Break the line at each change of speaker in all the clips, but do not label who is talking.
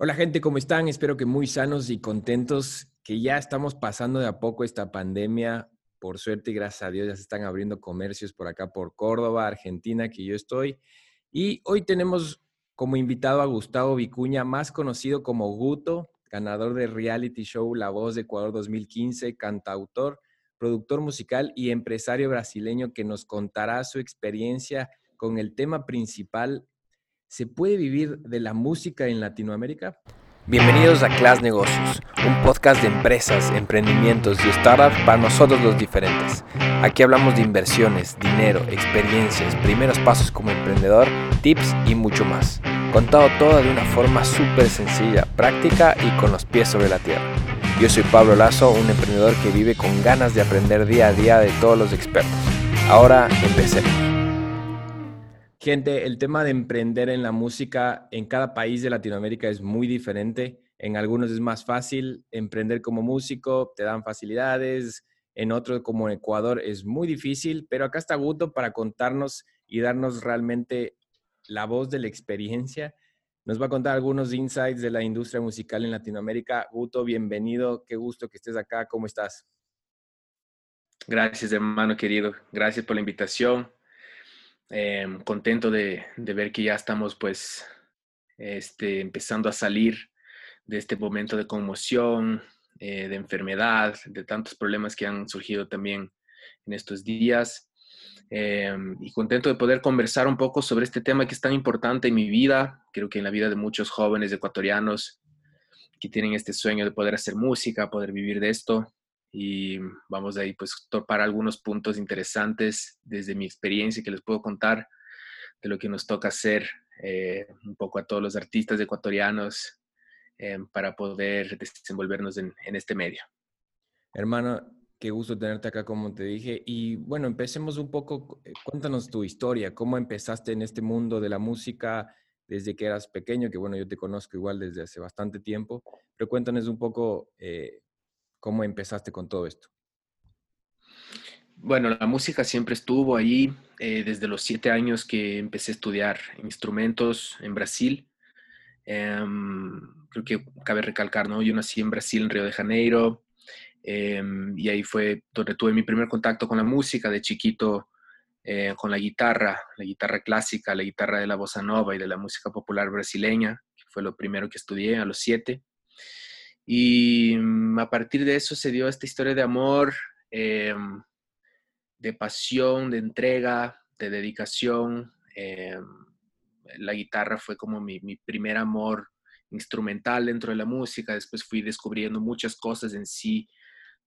Hola gente, ¿cómo están? Espero que muy sanos y contentos, que ya estamos pasando de a poco esta pandemia. Por suerte y gracias a Dios ya se están abriendo comercios por acá, por Córdoba, Argentina, que yo estoy. Y hoy tenemos como invitado a Gustavo Vicuña, más conocido como Guto, ganador de reality show La Voz de Ecuador 2015, cantautor, productor musical y empresario brasileño que nos contará su experiencia con el tema principal ¿Se puede vivir de la música en Latinoamérica?
Bienvenidos a Class Negocios, un podcast de empresas, emprendimientos y startups para nosotros los diferentes. Aquí hablamos de inversiones, dinero, experiencias, primeros pasos como emprendedor, tips y mucho más. Contado todo de una forma súper sencilla, práctica y con los pies sobre la tierra. Yo soy Pablo Lazo, un emprendedor que vive con ganas de aprender día a día de todos los expertos. Ahora empecemos.
Gente, el tema de emprender en la música en cada país de Latinoamérica es muy diferente. En algunos es más fácil emprender como músico, te dan facilidades. En otros, como Ecuador, es muy difícil. Pero acá está Guto para contarnos y darnos realmente la voz de la experiencia. Nos va a contar algunos insights de la industria musical en Latinoamérica. Guto, bienvenido. Qué gusto que estés acá. ¿Cómo estás?
Gracias, hermano querido. Gracias por la invitación. Em, contento de, ver que ya estamos pues este, empezando a salir de este momento de conmoción, eh, de enfermedad, de tantos problemas que han surgido también en estos días. Em, y contento de poder conversar un poco sobre este tema que es tan importante en mi vida, creo que en la vida de muchos jóvenes ecuatorianos que tienen este sueño de poder hacer música, poder vivir de esto y vamos a ahí pues topar algunos puntos interesantes desde mi experiencia que les puedo contar de lo que nos toca hacer eh, un poco a todos los artistas ecuatorianos eh, para poder desenvolvernos en, en, este medio.
Hermano, qué gusto tenerte acá, como te dije. Y bueno, empecemos un poco, eh, cuéntanos tu historia, cómo empezaste en este mundo de la música desde que eras pequeño, que bueno, yo te conozco igual desde hace bastante tiempo, pero cuéntanos un poco ¿Cómo empezaste con todo esto?
Bueno, la música siempre estuvo ahí eh, desde los siete años que empecé a estudiar instrumentos en Brasil. Em, creo que cabe recalcar, ¿no? Yo nací en Brasil, en Río de Janeiro, em, y ahí fue donde tuve mi primer contacto con la música de chiquito, eh, con la guitarra, la guitarra clásica, la guitarra de la bossa nova y de la música popular brasileña, que fue lo primero que estudié a los siete. Y mm, a partir de eso se dio esta historia de amor, em, de pasión, de entrega, de dedicación. Em, la guitarra fue como mi, primer amor instrumental dentro de la música. Después fui descubriendo muchas cosas en sí,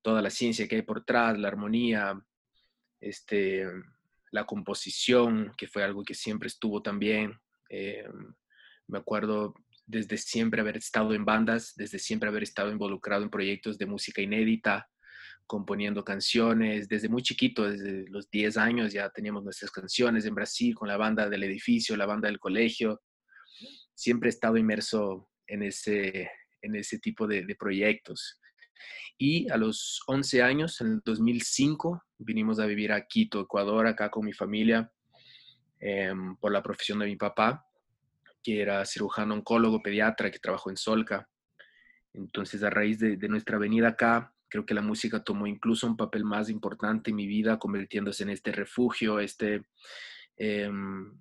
toda la ciencia que hay por detrás, la armonía, este, la composición, que fue algo que siempre estuvo también. Em, me acuerdo desde siempre haber estado en bandas, desde siempre haber estado involucrado en proyectos de música inédita, componiendo canciones, desde muy chiquito, desde los 10 años ya teníamos nuestras canciones en Brasil con la banda del edificio, la banda del colegio. Siempre he estado inmerso en ese, en ese tipo de, proyectos. Y a los 11 años, en el 2005, vinimos a vivir a Quito, Ecuador, acá con mi familia, em, por la profesión de mi papá que era cirujano oncólogo, pediatra, que trabajó en Solca. Entonces, a raíz de, nuestra venida acá, creo que la música tomó incluso un papel más importante en mi vida, convirtiéndose en este refugio, este, em,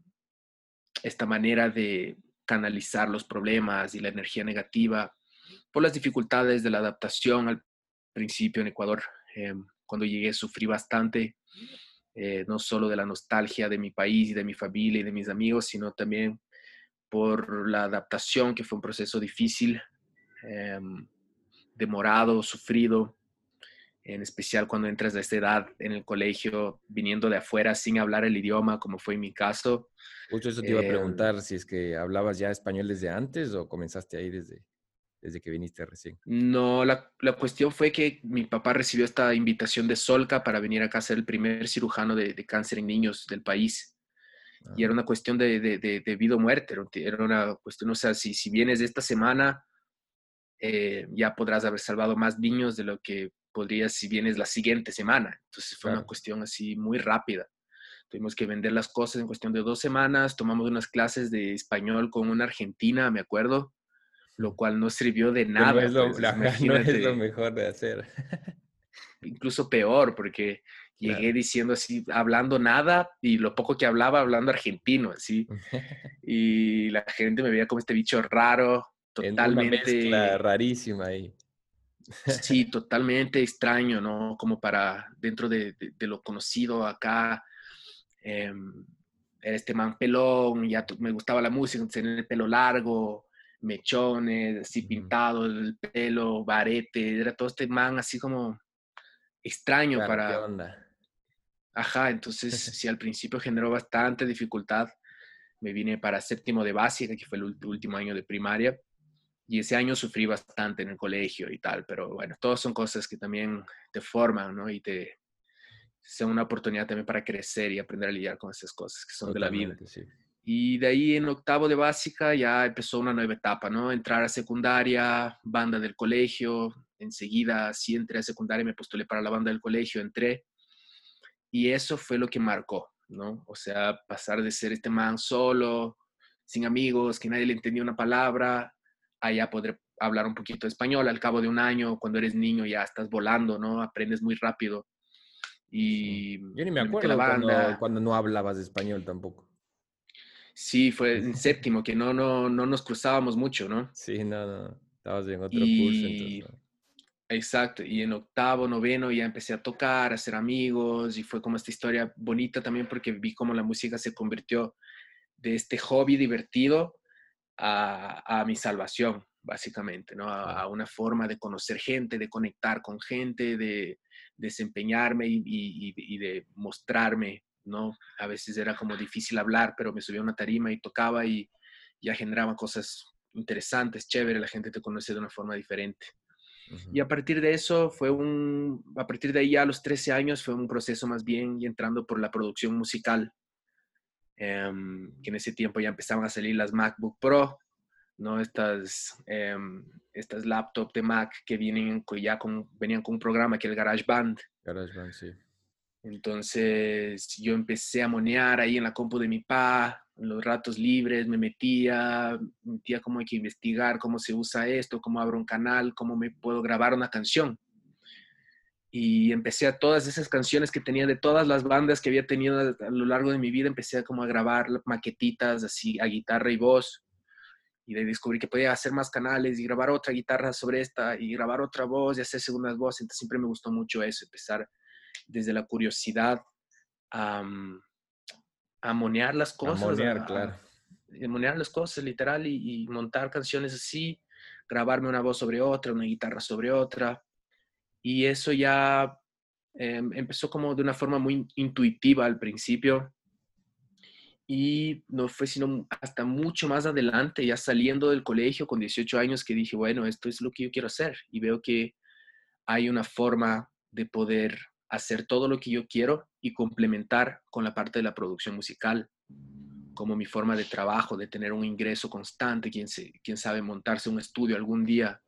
esta manera de canalizar los problemas y la energía negativa por las dificultades de la adaptación al principio en Ecuador. Em, cuando llegué sufrí bastante, eh, no solo de la nostalgia de mi país y de mi familia y de mis amigos, sino también por la adaptación, que fue un proceso difícil, em, demorado, sufrido, en especial cuando entras a esta edad en el colegio, viniendo de afuera sin hablar el idioma, como fue en mi caso.
Justo eso te iba a em, preguntar, si es que hablabas ya español desde antes o comenzaste ahí desde, desde que viniste recién.
No, la, la, cuestión fue que mi papá recibió esta invitación de Solca para venir acá a ser el primer cirujano de, de cáncer en niños del país. Y era una cuestión de, de, vida o muerte, era una cuestión, o sea, si, si vienes esta semana, eh, ya podrás haber salvado más niños de lo que podrías si vienes la siguiente semana. Entonces fue una cuestión así muy rápida. Tuvimos que vender las cosas en cuestión de dos semanas, tomamos unas clases de español con una argentina, me acuerdo. lo cual no sirvió de nada.
No es, lo,
pues,
no es lo mejor de hacer.
incluso peor, porque llegué diciendo así, hablando nada y lo poco que hablaba, hablando argentino, así. y la gente me veía como este bicho raro, totalmente.
Una rarísima ahí.
sí, totalmente extraño, ¿no? Como para dentro de, lo conocido acá. Eh, era este man pelón, ya me gustaba la música, tener el pelo largo, mechones, así pintado el pelo, barete, era todo este man así como extraño para... Ajá, entonces sí, al principio generó bastante dificultad. Me vine para séptimo de básica, que fue el último año de primaria, y ese año sufrí bastante en el colegio y tal, pero bueno, todas son cosas que también te forman, ¿no? Y te son una oportunidad también para crecer y aprender a lidiar con esas cosas que son de la vida. Y de ahí en octavo de básica ya empezó una nueva etapa, ¿no? Entrar a secundaria, banda del colegio, enseguida sí entré a secundaria, me postulé para la banda del colegio, entré. Y eso fue lo que marcó, ¿no? O sea, pasar de ser este man solo, sin amigos, que nadie le entendía una palabra, a ya poder hablar un poquito de español. Al cabo de un año, cuando eres niño, ya estás volando, ¿no? Aprendes muy rápido. Y
yo ni me acuerdo cuando, cuando, no hablabas español tampoco.
Sí, fue en séptimo, que no, no, no nos cruzábamos mucho, ¿no?
Sí, no, no. Estabas en otro curso. Entonces,
Exacto, y en octavo, noveno ya empecé a tocar, a hacer amigos y fue como esta historia bonita también porque vi cómo la música se convirtió de este hobby divertido a, mi salvación, básicamente, ¿no? A, una forma de conocer gente, de conectar con gente, de desempeñarme y, de mostrarme, ¿no? A veces era como difícil hablar, pero me subía a una tarima y tocaba y ya generaba cosas interesantes, chévere, la gente te conoce de una forma diferente. Y a partir de eso fue un, a partir de ahí a los 13 años fue un proceso más bien y entrando por la producción musical, em, que en ese tiempo ya empezaban a salir las MacBook Pro, ¿no? Estas, eh, estas laptops de Mac que vienen ya con, venían con un programa que es el GarageBand.
GarageBand, sí.
Entonces yo empecé a monear ahí en la compu de mi pa, los ratos libres, me metía, metía cómo hay que investigar, cómo se usa esto, cómo abro un canal, cómo me puedo grabar una canción. Y empecé a todas esas canciones que tenía de todas las bandas que había tenido a, lo largo de mi vida, empecé a como a grabar maquetitas así a guitarra y voz. Y de descubrí que podía hacer más canales y grabar otra guitarra sobre esta y grabar otra voz y hacer segundas voces. Entonces siempre me gustó mucho eso, empezar desde la curiosidad a, a monear las cosas.
A monear, claro.
A monear las cosas, literal, y, montar canciones así, grabarme una voz sobre otra, una guitarra sobre otra. Y eso ya em, empezó como de una forma muy intuitiva al principio. Y no fue sino hasta mucho más adelante, ya saliendo del colegio con 18 años, que dije, bueno, esto es lo que yo quiero hacer. Y veo que hay una forma de poder hacer todo lo que yo quiero y complementar con la parte de la producción musical, como mi forma de trabajo, de tener un ingreso constante, quién, quién sabe montarse un estudio algún día,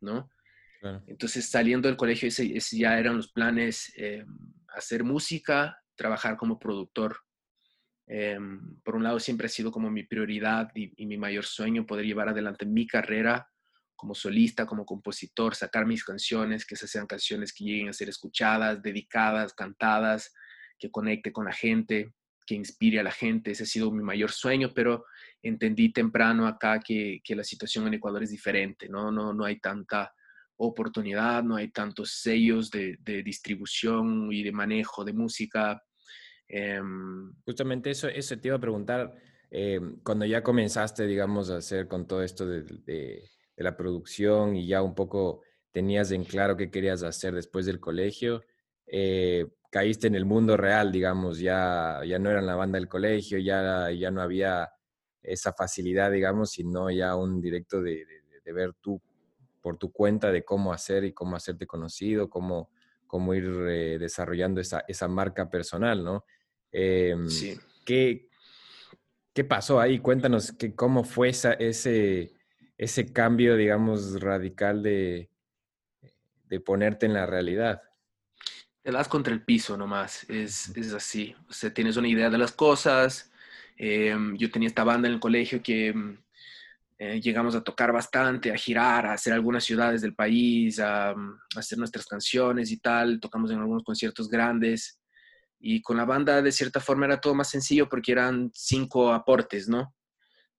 ¿no? Entonces, saliendo del colegio, ese, ya eran los planes, eh, hacer música, trabajar como productor. Eh, por un lado, siempre ha sido como mi prioridad y, y mi mayor sueño poder llevar adelante mi carrera como solista, como compositor, sacar mis canciones, que esas sean canciones que lleguen a ser escuchadas, dedicadas, cantadas, que conecte con la gente, que inspire a la gente. Ese ha sido mi mayor sueño, pero entendí temprano acá que, la situación en Ecuador es diferente, ¿no? No, no hay tanta oportunidad, no hay tantos sellos de, distribución y de manejo de música. Em,
Justamente eso, eso te iba a preguntar, em, cuando ya comenzaste, digamos, a hacer con todo esto de de la producción y ya un poco tenías en claro qué querías hacer después del colegio, eh, caíste en el mundo real, digamos, ya, ya no era la banda del colegio, ya, ya no había esa facilidad, digamos, sino ya un directo de, ver tú por tu cuenta de cómo hacer y cómo hacerte conocido, cómo, cómo ir eh, desarrollando esa, esa, marca personal, ¿no? Em,
sí.
¿qué, ¿Qué pasó ahí? Cuéntanos que, cómo fue esa, ese, ese cambio, digamos, radical de, de ponerte en la realidad.
Te das contra el piso nomás, es, es así. O sea, tienes una idea de las cosas. Em, yo tenía esta banda en el colegio que Eh, llegamos a tocar bastante, a girar, a hacer algunas ciudades del país, a, mm, a, hacer nuestras canciones y tal. Tocamos en algunos conciertos grandes. Y con la banda, de cierta forma, era todo más sencillo porque eran cinco aportes, ¿no?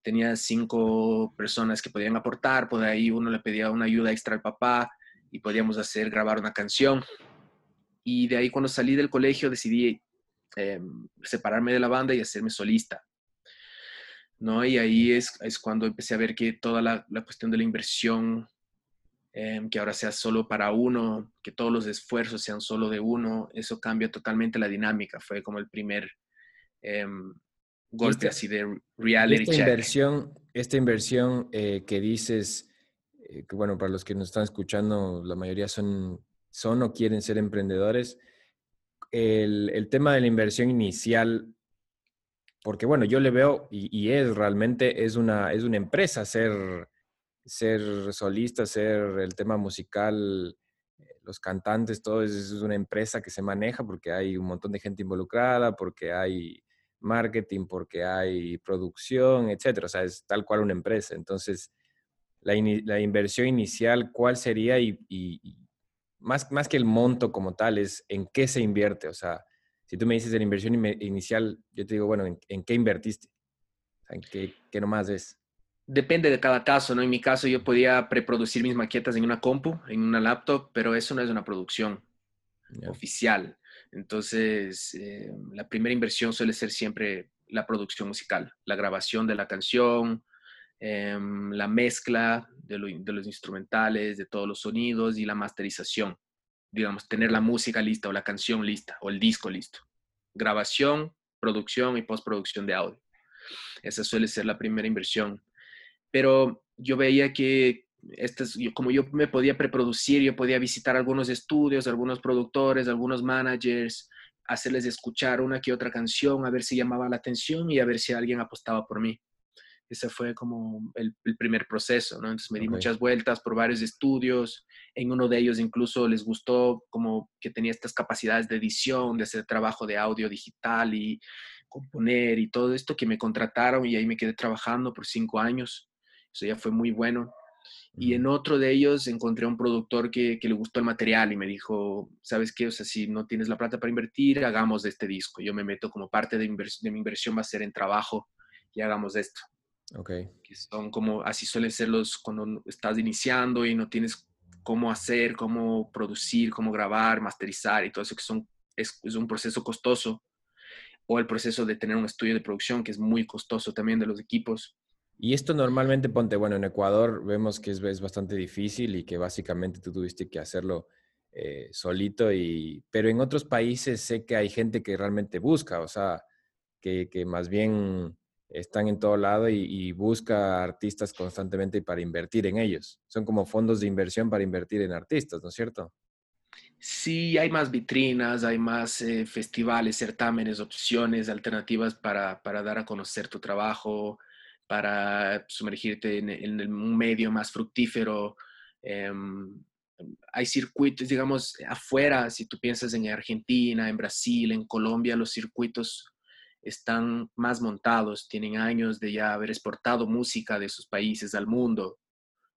Tenía cinco personas que podían aportar, por ahí uno le pedía una ayuda extra al papá y podíamos hacer, grabar una canción. Y de ahí cuando salí del colegio decidí eh, separarme de la banda y hacerme solista. ¿no? Y ahí es, es cuando empecé a ver que toda la, la cuestión de la inversión, eh, que ahora sea solo para uno, que todos los esfuerzos sean solo de uno, eso cambia totalmente la dinámica. Fue como el primer eh, golpe así de reality
esta Inversión, esta inversión eh, que dices, eh, que bueno, para los que nos están escuchando, la mayoría son, son o quieren ser emprendedores. El, el tema de la inversión inicial porque bueno, yo le veo y, es realmente, es una, es una empresa ser, ser solista, ser el tema musical, eh, los cantantes, todo es, es una empresa que se maneja porque hay un montón de gente involucrada, porque hay marketing, porque hay producción, etcétera. O sea, es tal cual una empresa. Entonces, la, la inversión inicial, ¿cuál sería? Y, más, más que el monto como tal, es en qué se invierte. O sea, si tú me dices de la inversión inicial, yo te digo, bueno, ¿en, qué invertiste? ¿En qué, qué nomás es?
Depende de cada caso, ¿no? En mi caso yo podía preproducir mis maquetas en una compu, en una laptop, pero eso no es una producción oficial. Entonces, eh, la primera inversión suele ser siempre la producción musical, la grabación de la canción, em, la mezcla de, los instrumentales, de todos los sonidos y la masterización digamos, tener la música lista o la canción lista o el disco listo. Grabación, producción y postproducción de audio. Esa suele ser la primera inversión. Pero yo veía que este como yo me podía preproducir, yo podía visitar algunos estudios, algunos productores, algunos managers, hacerles escuchar una que otra canción, a ver si llamaba la atención y a ver si alguien apostaba por mí. Ese fue como el, primer proceso, ¿no? Entonces me di muchas vueltas por varios estudios. En uno de ellos incluso les gustó como que tenía estas capacidades de edición, de hacer trabajo de audio digital y componer y todo esto que me contrataron y ahí me quedé trabajando por cinco años. Eso ya fue muy bueno. Y en otro de ellos encontré un productor que, que, le gustó el material y me dijo, ¿sabes qué? O sea, si no tienes la plata para invertir, hagamos de este disco. Yo me meto como parte de, de mi inversión va a ser en trabajo y hagamos esto.
Okay.
Que son como, así suelen ser los cuando estás iniciando y no tienes cómo hacer, cómo producir, cómo grabar, masterizar y todo eso que son, es, es un proceso costoso. O el proceso de tener un estudio de producción que es muy costoso también de los equipos.
Y esto normalmente, ponte, bueno, en Ecuador vemos que es, es bastante difícil y que básicamente tú tuviste que hacerlo eh, solito, y, pero en otros países sé que hay gente que realmente busca, o sea, que, que más bien están en todo lado y, busca artistas constantemente para invertir en ellos. Son como fondos de inversión para invertir en artistas, ¿no es cierto?
Sí, hay más vitrinas, hay más eh, festivales, certámenes, opciones, alternativas para, para, dar a conocer tu trabajo, para sumergirte en, un medio más fructífero. Em, hay circuitos, digamos, afuera, si tú piensas en Argentina, en Brasil, en Colombia, los circuitos están más montados, tienen años de ya haber exportado música de sus países al mundo,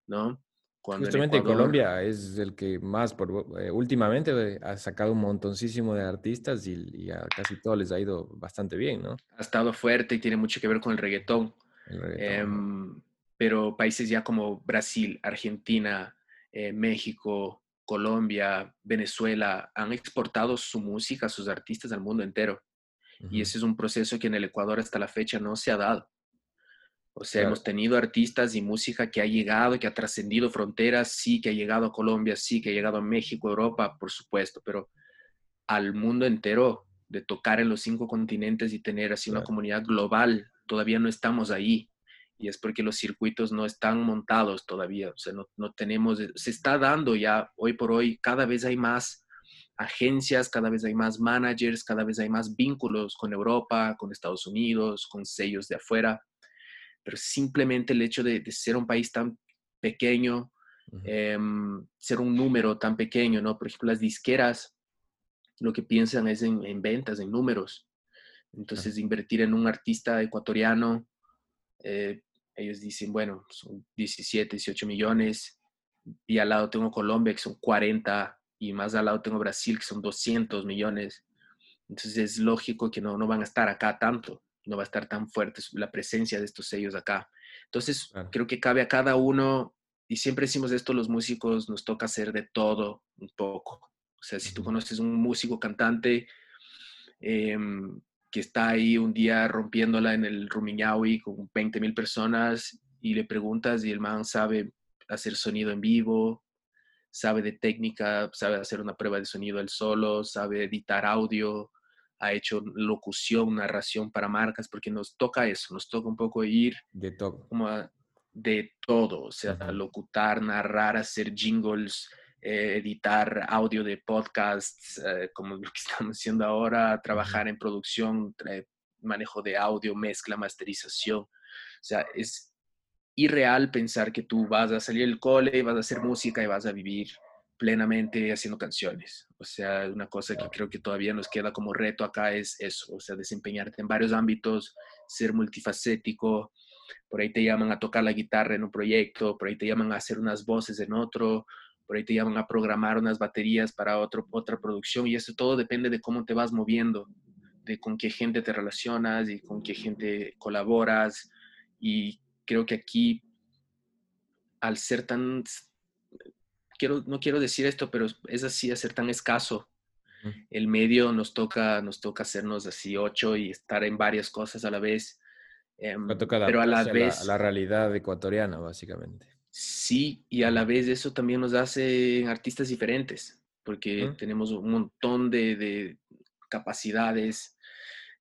¿no?
Cuando Justamente Colombia es el que más, por, eh, últimamente eh, ha sacado un montoncísimo de artistas y, a casi todos les ha ido bastante bien, ¿no?
Ha estado fuerte y tiene mucho que ver con el reggaetón. Em, pero países ya como Brasil, Argentina, eh, México, Colombia, Venezuela han exportado su música, sus artistas al mundo entero. Y ese es un proceso que en el Ecuador hasta la fecha no se ha dado. O sea, hemos tenido artistas y música que ha llegado, que ha trascendido fronteras, sí, que ha llegado a Colombia, sí, que ha llegado a México, Europa, por supuesto, pero al mundo entero, de tocar en los cinco continentes y tener así una comunidad global, todavía no estamos ahí. Y es porque los circuitos no están montados todavía, o sea, no, no tenemos, se está dando ya, hoy por hoy, cada vez hay más agencias, cada vez hay más managers, cada vez hay más vínculos con Europa, con Estados Unidos, con sellos de afuera, pero simplemente el hecho de, ser un país tan pequeño, em, ser un número tan pequeño, ¿no? Por ejemplo, las disqueras lo que piensan es en, ventas, en números. Entonces, invertir en un artista ecuatoriano, eh, ellos dicen, bueno, son 17, 18 millones, y al lado tengo Colombia, que son 40, y más al lado tengo Brasil, que son 200 millones. Entonces es lógico que no, no van a estar acá tanto, no va a estar tan fuerte la presencia de estos sellos acá. Entonces creo que cabe a cada uno, y siempre decimos esto los músicos, nos toca hacer de todo un poco. O sea, si tú conoces un músico cantante em, que está ahí un día rompiéndola en el Rumiñahui con 20 mil personas y le preguntas y el man sabe hacer sonido en vivo, sabe de técnica, sabe hacer una prueba de sonido él solo, sabe editar audio, ha hecho locución, narración para marcas, porque nos toca eso, nos toca un poco ir
de todo.
Como de todo, o sea, locutar, narrar, hacer jingles, eh, editar audio de podcasts, eh, como lo que estamos haciendo ahora, trabajar en producción, manejo de audio, mezcla, masterización. O sea, es irreal pensar que tú vas a salir del cole, vas a hacer música y vas a vivir plenamente haciendo canciones. O sea, una cosa que creo que todavía nos queda como reto acá es eso, o sea, desempeñarte en varios ámbitos, ser multifacético. Por ahí te llaman a tocar la guitarra en un proyecto, por ahí te llaman a hacer unas voces en otro, por ahí te llaman a programar unas baterías para otro, otra producción y eso todo depende de cómo te vas moviendo, de con qué gente te relacionas y con qué gente colaboras y creo que aquí, al ser tan, quiero, no quiero decir esto, pero es así, a ser tan escaso, el medio nos toca, nos toca hacernos así ocho y estar en varias cosas a la vez.
Em, pero a la vez... La, realidad ecuatoriana, básicamente.
Sí, y a la vez eso también nos hace artistas diferentes, porque tenemos un montón de, de capacidades,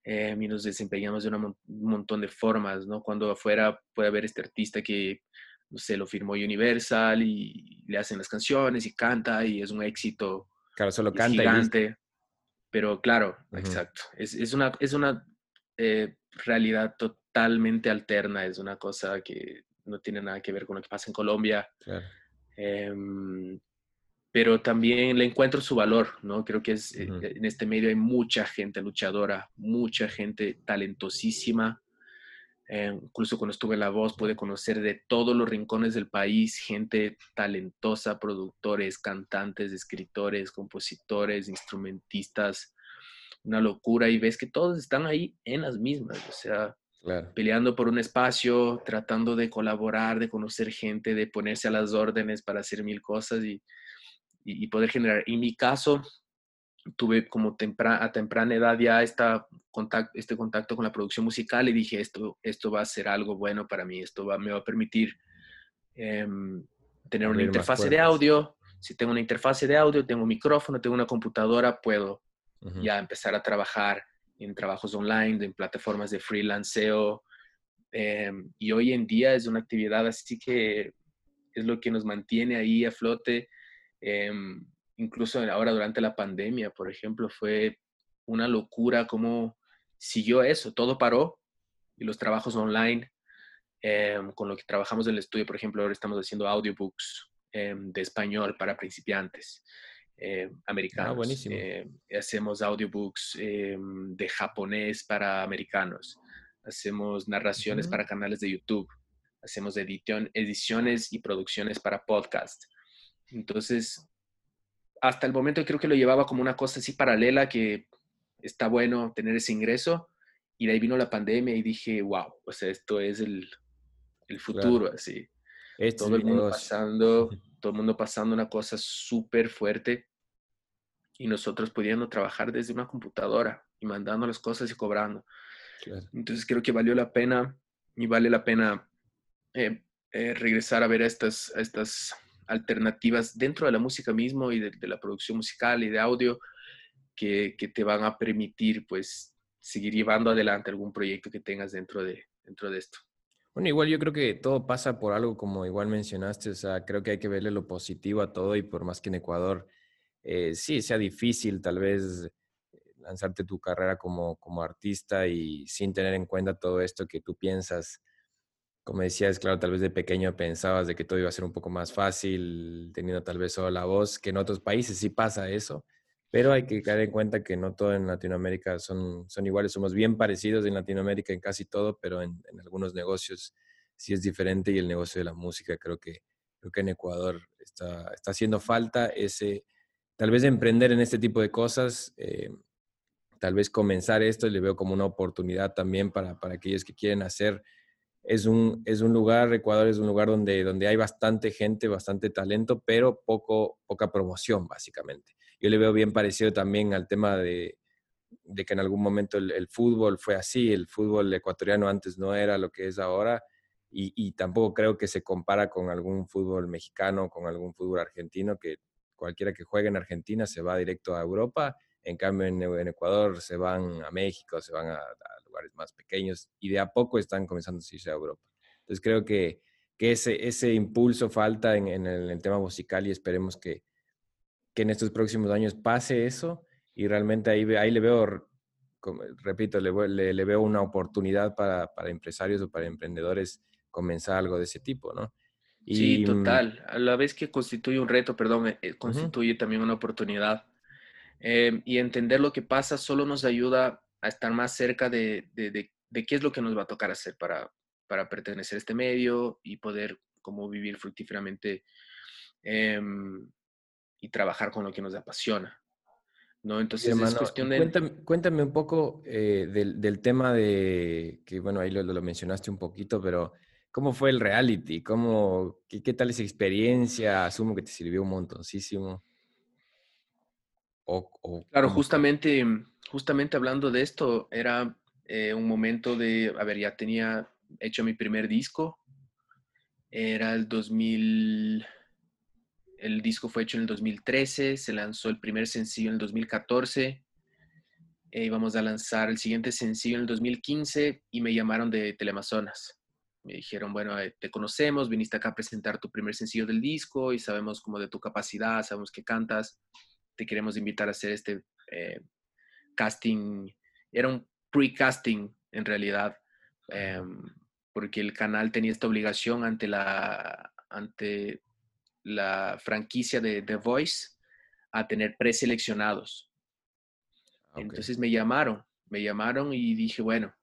eh, y nos desempeñamos de un montón de formas, ¿no? Cuando afuera puede haber este artista que, no sé, lo firmó Universal y le hacen las canciones y canta y es un éxito
claro, solo canta
gigante. pero claro, exacto. Es, es, una, es una eh, realidad totalmente alterna, es una cosa que no tiene nada que ver con lo que pasa en Colombia. Claro. Em, pero también le encuentro su valor, ¿no? Creo que es, eh, en este medio hay mucha gente luchadora, mucha gente talentosísima. Eh, incluso cuando estuve en La Voz pude conocer de todos los rincones del país gente talentosa, productores, cantantes, escritores, compositores, instrumentistas, una locura y ves que todos están ahí en las mismas, o sea, peleando por un espacio, tratando de colaborar, de conocer gente, de ponerse a las órdenes para hacer mil cosas y y, poder generar. En mi caso, tuve como a temprana edad ya esta contacto, este contacto con la producción musical y dije, esto, esto va a ser algo bueno para mí, esto va, me va a permitir em, tener una interfase de audio. Si tengo una interfase de audio, tengo un micrófono, tengo una computadora, puedo ya empezar a trabajar en trabajos online, en plataformas de freelanceo. Em, y hoy en día es una actividad así que es lo que nos mantiene ahí a flote Em, incluso ahora durante la pandemia, por ejemplo, fue una locura cómo siguió eso, todo paró y los trabajos online, em, con lo que trabajamos en el estudio, por ejemplo, ahora estamos haciendo audiobooks em, de español para principiantes ah, americanos. buenísimo. hacemos audiobooks de japonés para americanos. Hacemos narraciones para canales de YouTube. Hacemos edición, ediciones y producciones para podcast. Entonces, hasta el momento creo que lo llevaba como una cosa así paralela que está bueno tener ese ingreso. Y de ahí vino la pandemia y dije, wow, o sea, esto es el, el futuro, así. todo el mundo pasando, todo el mundo pasando una cosa súper fuerte y nosotros pudiendo trabajar desde una computadora y mandando las cosas y cobrando. Entonces creo que valió la pena y vale la pena eh, eh, regresar a ver estas, a estas alternativas dentro de la música mismo y de, la producción musical y de audio que, te van a permitir pues seguir llevando adelante algún proyecto que tengas dentro de, dentro de esto.
Bueno, igual yo creo que todo pasa por algo como igual mencionaste, o sea, creo que hay que verle lo positivo a todo y por más que en Ecuador eh, sí sea difícil tal vez lanzarte tu carrera como, como artista y sin tener en cuenta todo esto que tú piensas como decías, claro, tal vez de pequeño pensabas de que todo iba a ser un poco más fácil, teniendo tal vez solo la voz, que en otros países sí pasa eso, pero hay que caer en cuenta que no todo en Latinoamérica son, son iguales, somos bien parecidos en Latinoamérica en casi todo, pero en, algunos negocios sí es diferente y el negocio de la música creo que, creo que en Ecuador está, está haciendo falta ese, tal vez emprender en este tipo de cosas, eh, tal vez comenzar esto, le veo como una oportunidad también para, para aquellos que quieren hacer. Es un, es un lugar, Ecuador es un lugar donde, donde hay bastante gente, bastante talento, pero poco, poca promoción, básicamente. Yo le veo bien parecido también al tema de, de que en algún momento el, fútbol fue así, el fútbol ecuatoriano antes no era lo que es ahora, y, y, tampoco creo que se compara con algún fútbol mexicano, con algún fútbol argentino, que cualquiera que juegue en Argentina se va directo a Europa, en cambio en, Ecuador se van a México, se van a, lugares más pequeños y de a poco están comenzando a irse a Europa. Entonces creo que, que ese, ese impulso falta en, en, el, tema musical y esperemos que, que en estos próximos años pase eso y realmente ahí, ahí le veo, repito, le, le, veo una oportunidad para, para, empresarios o para emprendedores comenzar algo de ese tipo, ¿no?
sí, mm, total. A la vez que constituye un reto, perdón, eh, eh, constituye también una oportunidad. Em, y entender lo que pasa solo nos ayuda a estar más cerca de, de, de, qué es lo que nos va a tocar hacer para, para pertenecer a este medio y poder como vivir fructíferamente em, y trabajar con lo que nos apasiona. ¿no? Entonces es cuestión de...
Cuéntame, un poco eh, del, del, tema de, que bueno, ahí lo, lo, mencionaste un poquito, pero ¿cómo fue el reality? ¿Cómo, qué, qué, tal esa experiencia? Asumo que te sirvió un montoncísimo.
O, claro, justamente, justamente hablando de esto, era eh, un momento de, a ver, ya tenía hecho mi primer disco, era el 2000 el disco fue hecho en el 2013, se lanzó el primer sencillo en el 2014, e íbamos a lanzar el siguiente sencillo en el 2015 y me llamaron de Teleamazonas. Me dijeron, bueno, eh, te conocemos, viniste acá a presentar tu primer sencillo del disco y sabemos como de tu capacidad, sabemos que cantas, te queremos invitar a hacer este eh, casting. Era un pre-casting en realidad, em, porque el canal tenía esta obligación ante la, ante la franquicia de The Voice a tener preseleccionados. Ah, Entonces me llamaron, me llamaron y dije, bueno,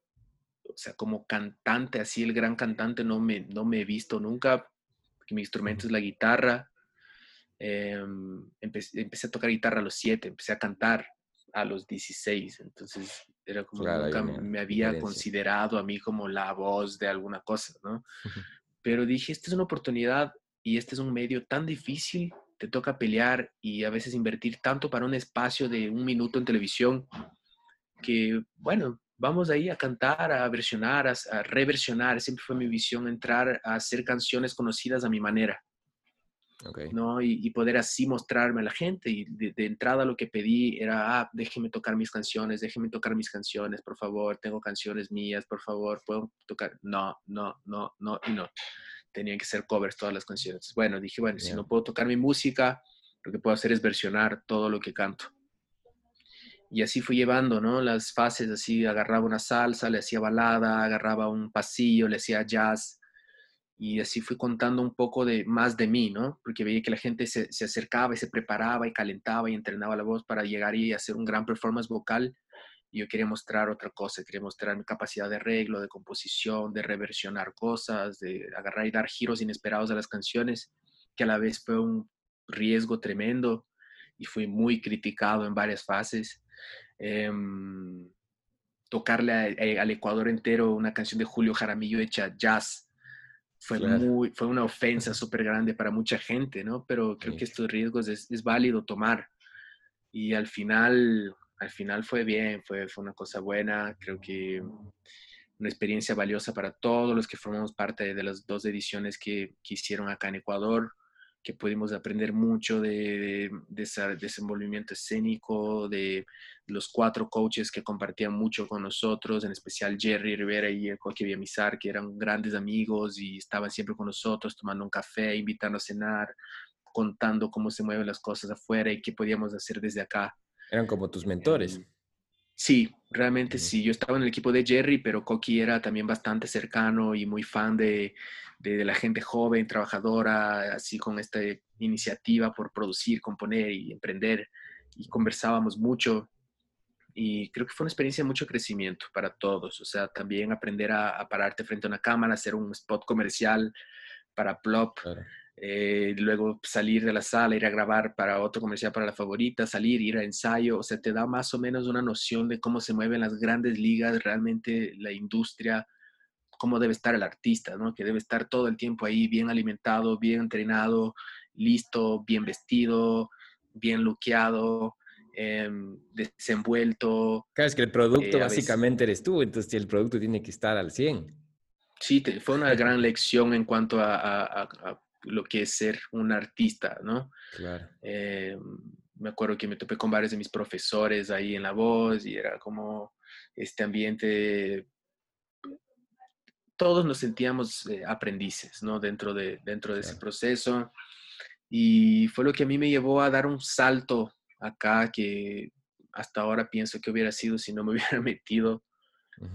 o sea, como cantante, así el gran cantante no me, no me he visto nunca, porque mi instrumento es la guitarra. Em, empecé, a tocar guitarra a los 7, empecé a cantar a los 16, entonces era como nunca me había considerado a mí como la voz de alguna cosa, ¿no? Pero dije, esta es una oportunidad y este es un medio tan difícil, te toca pelear y a veces invertir tanto para un espacio de un minuto en televisión que, bueno, vamos ahí a cantar, a versionar, a, reversionar. Siempre fue mi visión entrar a hacer canciones conocidas a mi manera. ¿No? Y, poder así mostrarme a la gente. Y de, entrada lo que pedí era, ah, déjeme tocar mis canciones, déjeme tocar mis canciones, por favor, tengo canciones mías, por favor, puedo tocar. No, no, no, no y no tenían que ser covers todas las canciones. Bueno, dije, bueno, si no puedo tocar mi música, lo que puedo hacer es versionar todo lo que canto. Y así fui llevando, ¿no? Las fases, así agarraba una salsa, le hacía balada, agarraba un pasillo, le hacía jazz. Y así fui contando un poco de más de mí, ¿no? Porque veía que la gente se, se acercaba y se preparaba y calentaba y entrenaba la voz para llegar y hacer un gran performance vocal yo quería mostrar otra cosa, quería mostrar mi capacidad de arreglo, de composición, de reversionar cosas, de agarrar y dar giros inesperados a las canciones, que a la vez fue un riesgo tremendo y fui muy criticado en varias fases. Em, tocarle eh, al Ecuador entero una canción de Julio Jaramillo hecha jazz fue, muy, fue una ofensa súper grande para mucha gente, ¿no? Pero creo que estos riesgos es, es válido tomar. Y al final al final fue bien, fue, fue una cosa buena, creo que una experiencia valiosa para todos los que formamos parte de las dos ediciones que, que hicieron acá en Ecuador, que pudimos aprender mucho de, de, ese desenvolvimiento escénico, de los cuatro coaches que compartían mucho con nosotros, en especial Jerry Rivera y Coque Villamizar, que eran grandes amigos y estaban siempre con nosotros tomando un café, invitando a cenar, contando cómo se mueven las cosas afuera y qué podíamos hacer desde acá.
Eran como tus mentores. Em,
sí, realmente sí. Yo estaba en el equipo de Jerry, pero Coqui era también bastante cercano y muy fan de, de, la gente joven, trabajadora, así con esta iniciativa por producir, componer y emprender. Y conversábamos mucho. y creo que fue una experiencia de mucho crecimiento para todos. O sea, también aprender a, pararte frente a una cámara, hacer un spot comercial para Plop. Eh, luego salir de la sala, ir a grabar para otro comercial para la favorita, salir, ir a ensayo, o sea, te da más o menos una noción de cómo se mueven las grandes ligas, realmente la industria, cómo debe estar el artista, ¿no? Que debe estar todo el tiempo ahí bien alimentado, bien entrenado, listo, bien vestido, bien luqueado, em, desenvuelto.
Claro, es que el producto eh, básicamente eres tú, entonces el producto tiene que estar al 100.
Sí, fue una gran lección en cuanto a lo que es ser un artista, ¿no? Claro. Eh, me acuerdo que me topé con varios de mis profesores ahí en La Voz y era como este ambiente, todos nos sentíamos eh, aprendices, ¿no? Dentro de, dentro de ese proceso. Y fue lo que a mí me llevó a dar un salto acá que hasta ahora pienso que hubiera sido si no me hubiera metido.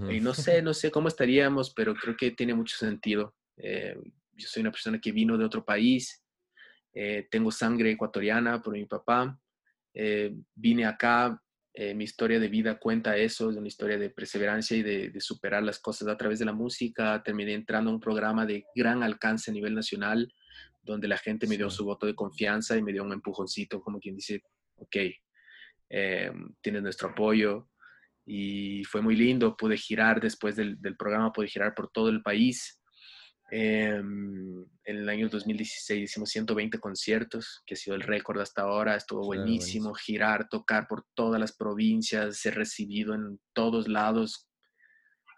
Y no sé, no sé cómo estaríamos, pero creo que tiene mucho sentido. Eh, yo soy una persona que vino de otro país, eh, tengo sangre ecuatoriana por mi papá, eh, vine acá, eh, mi historia de vida cuenta eso, es una historia de perseverancia y de, superar las cosas a través de la música, terminé entrando a un programa de gran alcance a nivel nacional, donde la gente me dio su voto de confianza y me dio un empujoncito, como quien dice, ok, tienes nuestro apoyo. Y fue muy lindo, pude girar después del, del programa, pude girar por todo el país Em, en el año 2016 hicimos 120 conciertos, que ha sido el récord hasta ahora. Estuvo buenísimo, girar, tocar por todas las provincias, ser recibido en todos lados,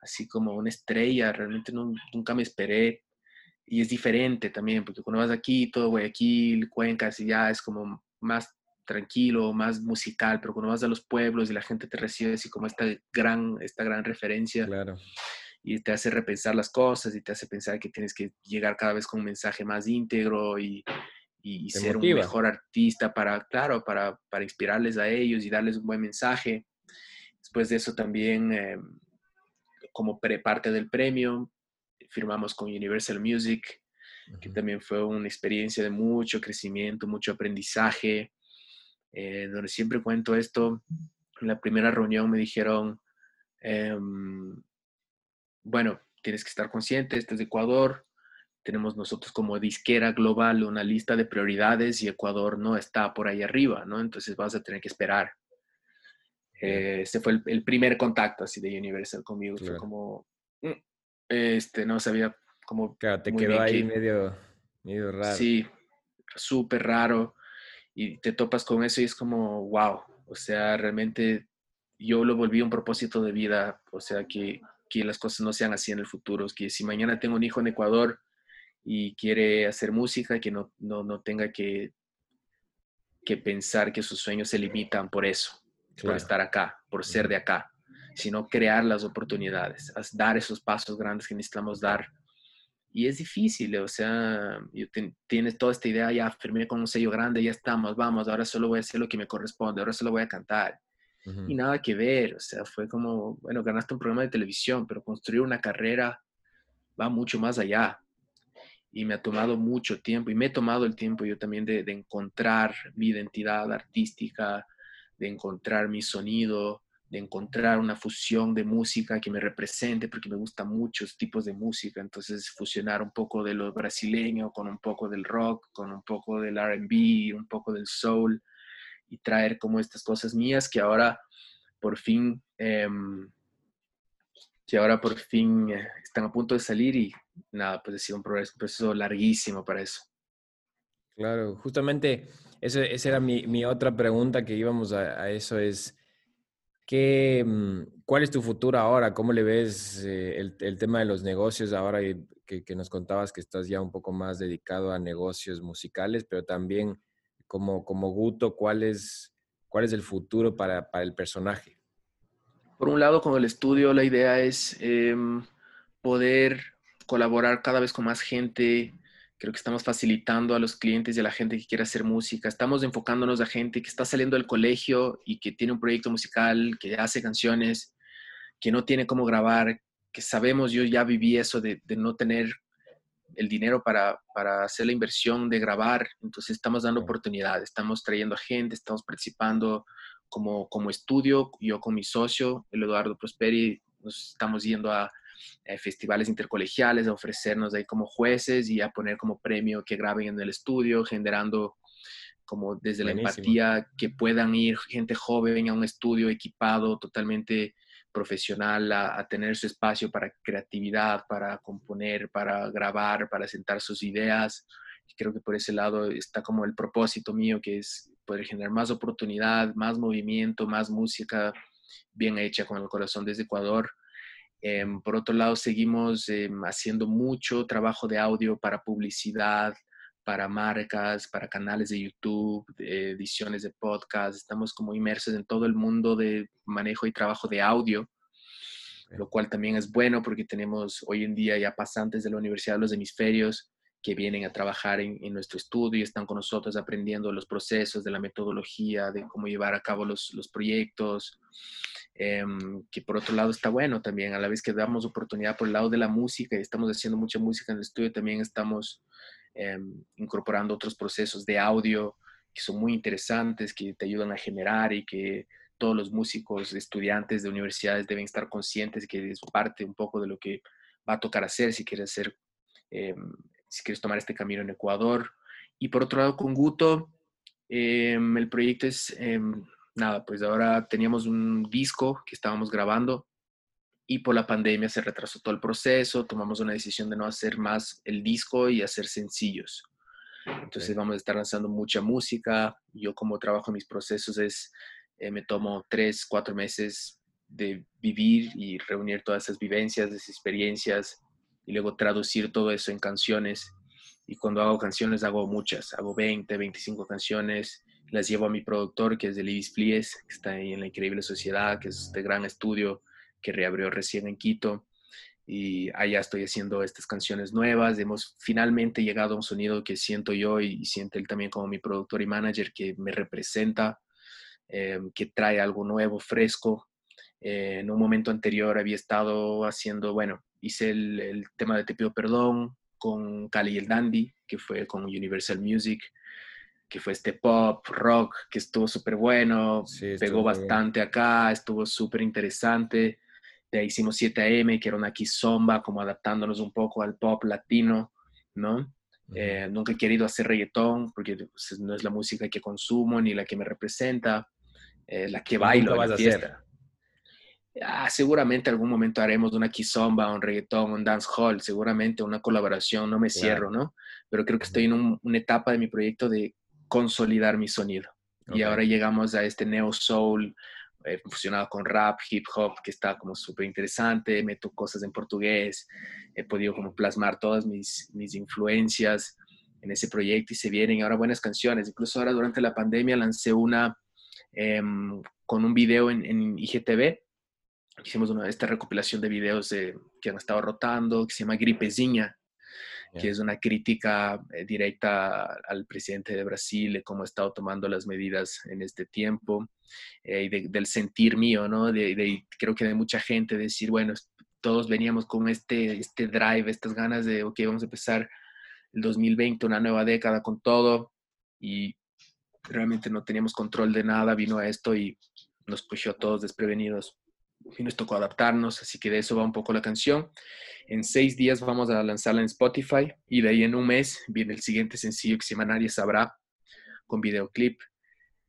así como una estrella. Realmente nunca me esperé. Y es diferente también, porque cuando vas aquí, todo Guayaquil, Cuencas, y ya es como más tranquilo, más musical, pero cuando vas a los pueblos y la gente te recibe así como esta gran, esta gran referencia. Claro y te hace repensar las cosas y te hace pensar que tienes que llegar cada vez con un mensaje más íntegro y, y ser un mejor artista para, claro, para, para, inspirarles a ellos y darles un buen mensaje. Después de eso también, eh, como parte del premio, firmamos con Universal Music, que también fue una experiencia de mucho crecimiento, mucho aprendizaje, eh, donde siempre cuento esto. En la primera reunión me dijeron, em, bueno, tienes que estar consciente, este es Ecuador, tenemos nosotros como disquera global una lista de prioridades y Ecuador no está por ahí arriba, ¿no? Entonces vas a tener que esperar. Eh, ese fue el, primer contacto así de Universal conmigo. Fue como, mm, este, no sabía cómo...
Claro, te quedó ahí medio, medio raro.
Sí, súper raro. Y te topas con eso y es como, wow. O sea, realmente yo lo volví un propósito de vida. O sea, que que las cosas no sean así en el futuro, que si mañana tengo un hijo en Ecuador y quiere hacer música, que no, no, tenga que, que pensar que sus sueños se limitan por eso, por estar acá, por ser de acá, sino crear las oportunidades, dar esos pasos grandes que necesitamos dar. Y es difícil, o sea, tienes toda esta idea, ya firmé con un sello grande, ya estamos, vamos, ahora solo voy a hacer lo que me corresponde, ahora solo voy a cantar y nada que ver, o sea, fue como, bueno, ganaste un programa de televisión, pero construir una carrera va mucho más allá. Y me ha tomado mucho tiempo, y me he tomado el tiempo yo también de, encontrar mi identidad artística, de encontrar mi sonido, de encontrar una fusión de música que me represente, porque me gustan muchos tipos de música, entonces fusionar un poco de lo brasileño con un poco del rock, con un poco del RB, un poco del soul, y traer como estas cosas mías que ahora por fin, em, que ahora por fin eh, están a punto de salir y nada, pues ha sido un proceso, larguísimo para eso.
Claro, justamente eso, esa era mi, otra pregunta que íbamos a, eso es, ¿qué, mm, ¿cuál es tu futuro ahora? ¿Cómo le ves eh, el, tema de los negocios ahora que, que, nos contabas que estás ya un poco más dedicado a negocios musicales, pero también como, como Guto, ¿cuál es, cuál es el futuro para, el personaje?
Por un lado, con el estudio, la idea es em, poder colaborar cada vez con más gente. Creo que estamos facilitando a los clientes y a la gente que quiere hacer música. Estamos enfocándonos a gente que está saliendo del colegio y que tiene un proyecto musical, que hace canciones, que no tiene cómo grabar, que sabemos, yo ya viví eso de no tener el dinero para, hacer la inversión de grabar. Entonces estamos dando oportunidades, estamos trayendo a gente, estamos participando como, como estudio, yo con mi socio, el Eduardo Prosperi, nos estamos yendo a, festivales intercolegiales a ofrecernos ahí como jueces y a poner como premio que graben en el estudio, generando como desde la empatía que puedan ir gente joven a un estudio equipado totalmente profesional a, tener su espacio para creatividad, para componer, para grabar, para sentar sus ideas. creo que por ese lado está como el propósito mío, que es poder generar más oportunidad, más movimiento, más música bien hecha con el corazón desde Ecuador. Em, por otro lado, seguimos em, haciendo mucho trabajo de audio para publicidad, para marcas, para canales de YouTube, ediciones de podcast. Estamos como inmersos en todo el mundo de manejo y trabajo de audio, lo cual también es bueno porque tenemos hoy en día ya pasantes de la Universidad de los Hemisferios que vienen a trabajar en, nuestro estudio y están con nosotros aprendiendo los procesos de la metodología, de cómo llevar a cabo los, los proyectos, em, que por otro lado está bueno también, a la vez que damos oportunidad por el lado de la música y estamos haciendo mucha música en el estudio, también estamos Em, incorporando otros procesos de audio que son muy interesantes, que te ayudan a generar y que todos los músicos, estudiantes de universidades deben estar conscientes que es parte un poco de lo que va a tocar hacer si quieres hacer, em, si quieres tomar este camino en Ecuador. Y por otro lado, con Guto, em, el proyecto es, nada, pues ahora teníamos un disco que estábamos grabando y por la pandemia se retrasó todo el proceso, tomamos una decisión de no hacer más el disco y hacer sencillos. Entonces vamos a estar lanzando mucha música. Yo como trabajo en mis procesos es, eh, me tomo tres, cuatro meses de vivir y reunir todas esas vivencias, esas experiencias y luego traducir todo eso en canciones. Y cuando hago canciones hago muchas, hago 20, 25 canciones, las llevo a mi productor que es de Libis Flies, que está ahí en La Increíble Sociedad, que es este gran estudio que reabrió recién en Quito. Y allá estoy haciendo estas canciones nuevas. Hemos finalmente llegado a un sonido que siento yo y, siente él también como mi productor y manager, que me representa, eh, que trae algo nuevo, fresco. Eh, en un momento anterior había estado haciendo, bueno, hice el, tema de Te pido perdón con Cali y el Dandy, que fue con Universal Music que fue este pop, rock, que estuvo súper bueno, pegó bastante acá, estuvo súper interesante. De ahí hicimos 7am, que era una kizomba, como adaptándonos un poco al pop latino, ¿no? Eh, nunca he querido hacer reggaetón porque pues, no es la música que consumo ni la que me representa, eh, la que bailo en la fiesta. Ah, seguramente algún momento haremos una kizomba, un reggaetón, un dance hall, seguramente una colaboración, no me cierro, ¿no? Pero creo que estoy en una etapa de mi proyecto de consolidar mi sonido. Y ahora llegamos a este neo soul, he fusionado con rap, hip hop, que está como súper interesante, meto cosas en portugués, he podido como plasmar todas mis, mis influencias en ese proyecto y se vienen ahora buenas canciones. Incluso ahora durante la pandemia lancé una em, con un video en, en IGTV. Hicimos una, esta recopilación de videos que han estado rotando, que se llama Gripezinha, que es una crítica eh, directa al presidente de Brasil, de cómo ha estado tomando las medidas en este tiempo, eh, y del sentir mío, ¿no? De, creo que de mucha gente decir, bueno, todos veníamos con este, este drive, estas ganas de, ok, vamos a empezar el 2020, una nueva década con todo, y realmente no teníamos control de nada, vino esto y nos puso a todos desprevenidos y nos tocó adaptarnos, así que de eso va un poco la canción. En seis días vamos a lanzarla en Spotify y de ahí en un mes viene el siguiente sencillo que se llama Nadie Sabrá, con videoclip.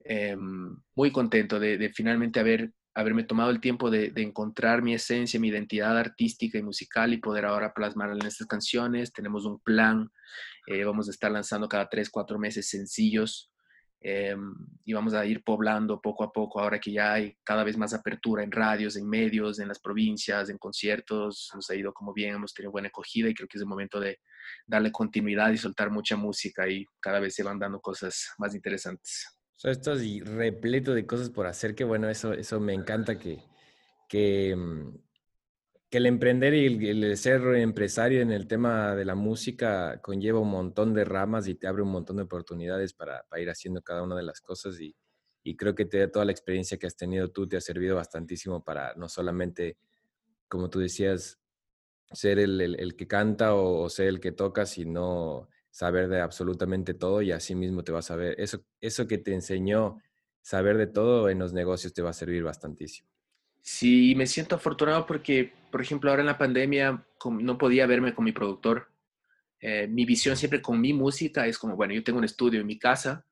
Em, muy contento de, finalmente haber, haberme tomado el tiempo de, encontrar mi esencia, mi identidad artística y musical y poder ahora plasmarla en estas canciones. Tenemos un plan, eh, vamos a estar lanzando cada tres, cuatro meses sencillos Em, y vamos a ir poblando poco a poco, ahora que ya hay cada vez más apertura en radios, en medios, en las provincias, en conciertos, nos ha ido como bien, hemos tenido buena acogida y creo que es el momento de darle continuidad y soltar mucha música y cada vez se van dando cosas más interesantes.
O sea, repleto de cosas por hacer, que bueno, eso, eso me encanta que, que, mm, que el emprender y el, ser empresario en el tema de la música conlleva un montón de ramas y te abre un montón de oportunidades para, ir haciendo cada una de las cosas y, creo que te, toda la experiencia que has tenido tú te ha servido bastantísimo para no solamente, como tú decías, ser el, que canta o, ser el que toca, sino saber de absolutamente todo y así mismo te vas a ver. Eso, eso que te enseñó saber de todo en los negocios te va a servir bastantísimo.
Sí, me siento afortunado porque, por ejemplo, ahora en la pandemia no podía verme con mi productor. Eh, mi visión siempre con mi música es como, bueno, yo tengo un estudio en mi casa,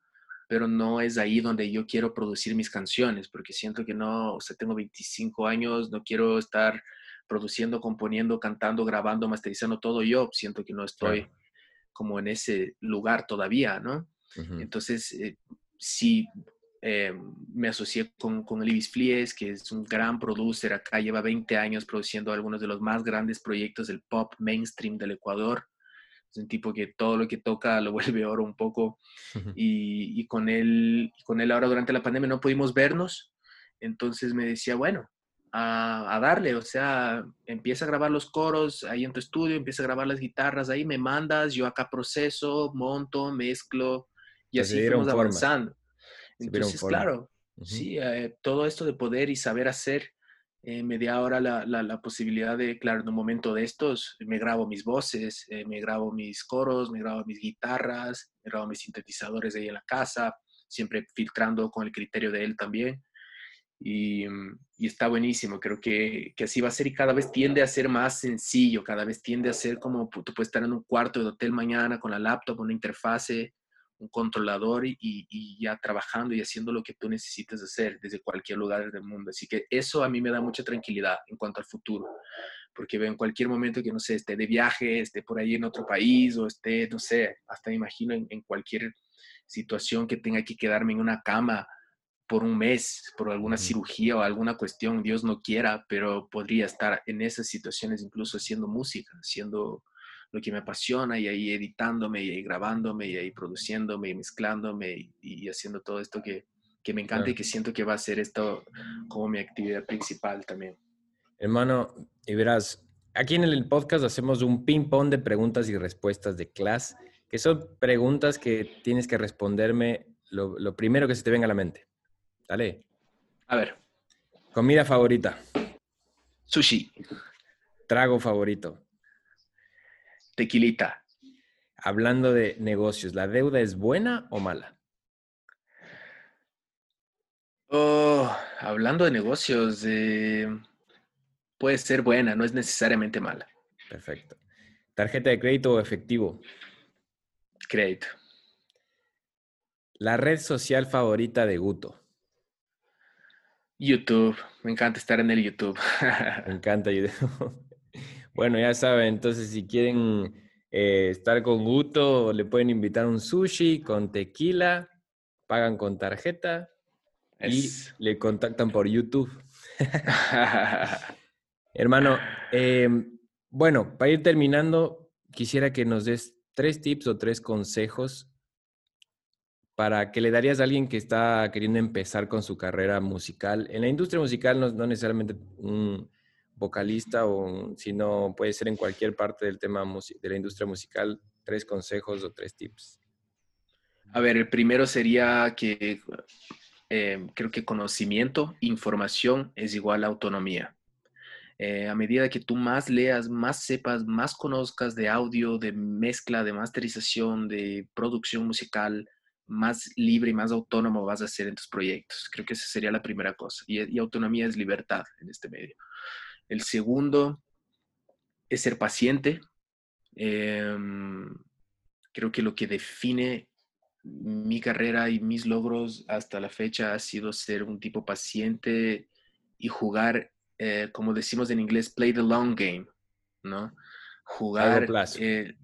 pero no es ahí donde yo quiero producir mis canciones, porque siento que no, o sea, tengo 25 años, no quiero estar produciendo, componiendo, cantando, grabando, masterizando todo yo, siento que no estoy como en ese lugar todavía, ¿no? Entonces, eh, sí, eh, me asocié con, con Libis Flies, que es un gran producer acá, lleva 20 años produciendo algunos de los más grandes proyectos del pop mainstream del Ecuador. Es un tipo que todo lo que toca lo vuelve oro un poco. Y, y, con, él, con él ahora durante la pandemia no pudimos vernos. Entonces me decía, bueno, a, a, darle, o sea, empieza a grabar los coros ahí en tu estudio, empieza a grabar las guitarras ahí, me mandas, yo acá proceso, monto, mezclo y así fuimos avanzando. Entonces, claro, sí, eh, todo esto de poder y saber hacer eh, me da ahora la, la, posibilidad de, claro, en un momento de estos, me grabo mis voces, eh, me grabo mis coros, me grabo mis guitarras, me grabo mis sintetizadores ahí en la casa, siempre filtrando con el criterio de él también. Y, mm, y, está buenísimo, creo que, que, así va a ser y cada vez tiende a ser más sencillo, cada vez tiende a ser como tú puedes estar en un cuarto de hotel mañana con la laptop, una interfase, un controlador y, ya trabajando y haciendo lo que tú necesitas hacer desde cualquier lugar del mundo. Así que eso a mí me da mucha tranquilidad en cuanto al futuro, porque veo en cualquier momento que, no sé, esté de viaje, esté por ahí en otro país o esté, no sé, hasta me imagino en, cualquier situación que tenga que quedarme en una cama por un mes, por alguna cirugía o alguna cuestión, Dios no quiera, pero podría estar en esas situaciones incluso haciendo música, haciendo lo que me apasiona y ahí editándome y ahí grabándome y ahí produciéndome y mezclándome y, haciendo todo esto que, que me encanta y que siento que va a ser esto como mi actividad principal también.
Hermano, y verás, aquí en el podcast hacemos un ping-pong de preguntas y respuestas de clase, que son preguntas que tienes que responderme lo, lo primero que se te venga a la mente. Dale.
A ver.
Comida favorita.
Sushi.
Trago favorito.
Tequilita.
Hablando de negocios, ¿la deuda es buena o mala?
Oh, hablando de negocios, eh, puede ser buena, no es necesariamente mala.
Perfecto. ¿Tarjeta de crédito o efectivo?
Crédito.
La red social favorita de Guto.
YouTube. Me encanta estar en el YouTube.
Me encanta YouTube. Bueno, ya saben, entonces si quieren eh, estar con Guto, le pueden invitar un sushi con tequila, pagan con tarjeta y le contactan por YouTube. Hermano, em, bueno, para ir terminando, quisiera que nos des tres tips o tres consejos para que le darías a alguien que está queriendo empezar con su carrera musical. En la industria musical no, no necesariamente un vocalista o si no puede ser en cualquier parte del tema de la industria musical, tres consejos o tres tips.
A ver, el primero sería que eh, creo que conocimiento, información es igual a autonomía. Eh, a medida que tú más leas, más sepas, más conozcas de audio, de mezcla, de masterización, de producción musical, más libre y más autónomo vas a ser en tus proyectos. Creo que esa sería la primera cosa. y autonomía es libertad en este medio. El segundo es ser paciente. Em, creo que lo que define mi carrera y mis logros hasta la fecha ha sido ser un tipo paciente y jugar, eh, como decimos en inglés, play the long game, ¿no? Jugar, eh,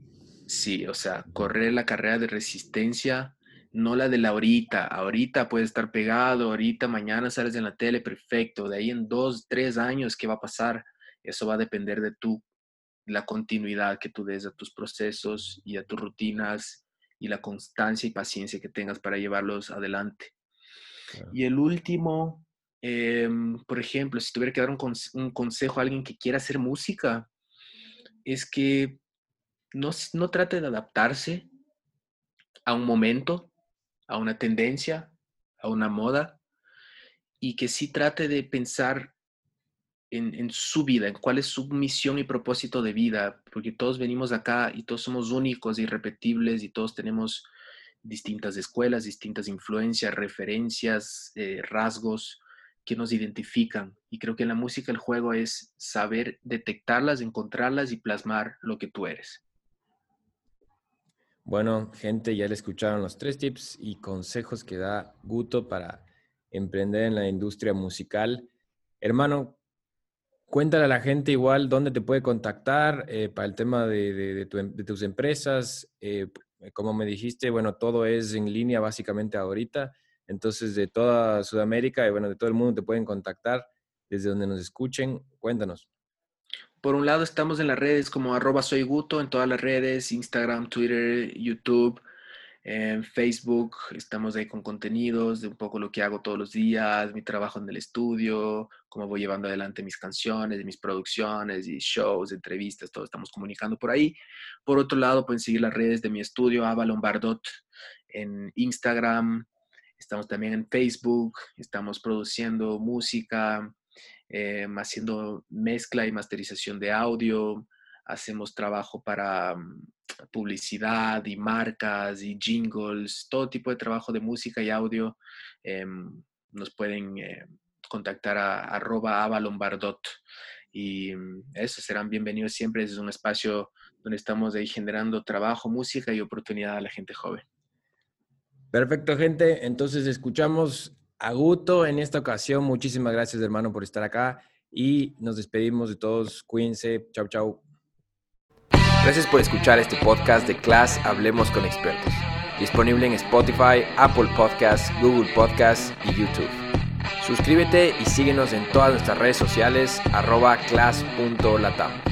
sí, o sea, correr la carrera de resistencia, no la de la ahorita. Ahorita puede estar pegado, ahorita, mañana sales en la tele, perfecto. De ahí en dos, tres años, ¿qué va a pasar? Eso va a depender de tú, la continuidad que tú des a tus procesos y a tus rutinas y la constancia y paciencia que tengas para llevarlos adelante. Y el último, em, por ejemplo, si tuviera que dar un, un, consejo a alguien que quiera hacer música, es que no, no trate de adaptarse a un momento, a una tendencia, a una moda, y que sí trate de pensar en, su vida, en cuál es su misión y propósito de vida, porque todos venimos acá y todos somos únicos, irrepetibles y todos tenemos distintas escuelas, distintas influencias, referencias, eh, rasgos que nos identifican. Y creo que en la música el juego es saber detectarlas, encontrarlas y plasmar lo que tú eres.
Bueno, gente, ya le escucharon los tres tips y consejos que da Guto para emprender en la industria musical. Hermano, cuéntale a la gente igual dónde te puede contactar eh, para el tema de, tus empresas. Eh, como me dijiste, bueno, todo es en línea básicamente ahorita. Entonces, de toda Sudamérica y bueno, de todo el mundo te pueden contactar desde donde nos escuchen. Cuéntanos.
Por un lado, estamos en las redes como arroba soy Guto, en todas las redes, Instagram, Twitter, YouTube, en Facebook. Estamos ahí con contenidos de un poco lo que hago todos los días, mi trabajo en el estudio, cómo voy llevando adelante mis canciones, mis producciones y shows, entrevistas, todo estamos comunicando por ahí. Por otro lado, pueden seguir las redes de mi estudio, Avalon Bardot, en Instagram. Estamos también en Facebook, estamos produciendo música, eh, haciendo mezcla y masterización de audio, hacemos trabajo para mm, publicidad y marcas y jingles, todo tipo de trabajo de música y audio. Em, nos pueden eh, contactar a arroba avalombardot y mm, eso serán bienvenidos siempre. Es un espacio donde estamos ahí generando trabajo, música y oportunidad a la gente joven.
Perfecto, gente. Entonces escuchamos Aguto en esta ocasión. Muchísimas gracias, hermano, por estar acá y nos despedimos de todos. Cuídense. Chau, chau.
Gracias por escuchar este podcast de Class Hablemos con Expertos. Disponible en Spotify, Apple Podcasts, Google Podcasts y YouTube. Suscríbete y síguenos en todas nuestras redes sociales arroba class.latam.